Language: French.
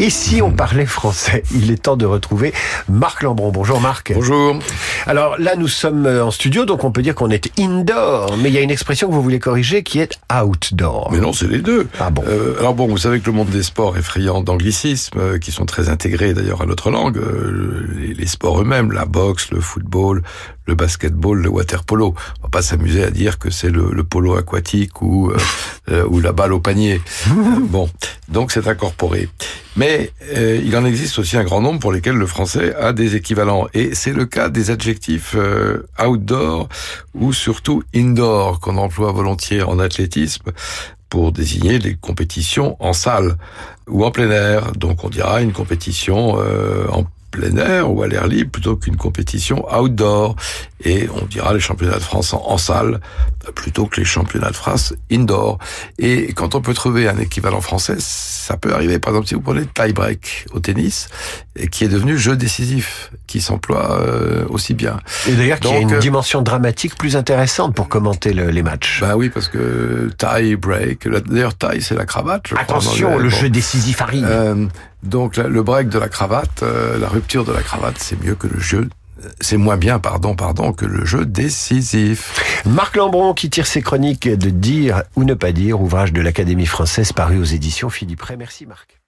Et si on parlait français Il est temps de retrouver Marc Lambron. Bonjour Marc. Bonjour. Alors là, nous sommes euh, en studio, donc on peut dire qu'on est indoor. Mais il y a une expression que vous voulez corriger qui est outdoor. Mais non, c'est les deux. Ah bon Euh, alors bon, vous savez que le monde des sports est friand d'anglicismes, euh, qui sont très intégrés d'ailleurs à notre langue. Euh, les, les sports eux-mêmes, la boxe, le football, le basketball, le water polo. On va pas s'amuser à dire que c'est le, le polo aquatique ou euh, euh, ou la balle au panier. Bon, donc c'est incorporé. Mais euh, il en existe aussi un grand nombre pour lesquels le français a des équivalents. Et c'est le cas des adjectifs euh, outdoor ou surtout indoor qu'on emploie volontiers en athlétisme pour désigner les compétitions en salle ou en plein air. Donc on dira une compétition euh, en plein air ou à l'air libre plutôt qu'une compétition outdoor. Et on dira les championnats de France en, en salle plutôt que les championnats de France indoor. Et quand on peut trouver un équivalent français, ça peut arriver. Par exemple, si vous prenez tie-break au tennis, et qui est devenu jeu décisif, qui s'emploie euh, aussi bien. Et d'ailleurs, qui a une euh, dimension dramatique plus intéressante pour commenter le- les matchs. Bah oui, parce que tie break. la- D'ailleurs, tie c'est la cravate. je Attention, le Bon. jeu décisif arrive. Euh, donc le break de la cravate, la rupture de la cravate, c'est mieux que le jeu. C'est moins bien, pardon, pardon, que le jeu décisif. Marc Lambron qui tire ses chroniques de Dire ou ne pas dire, ouvrage de l'Académie française paru aux éditions Philippe Ray. Merci Marc.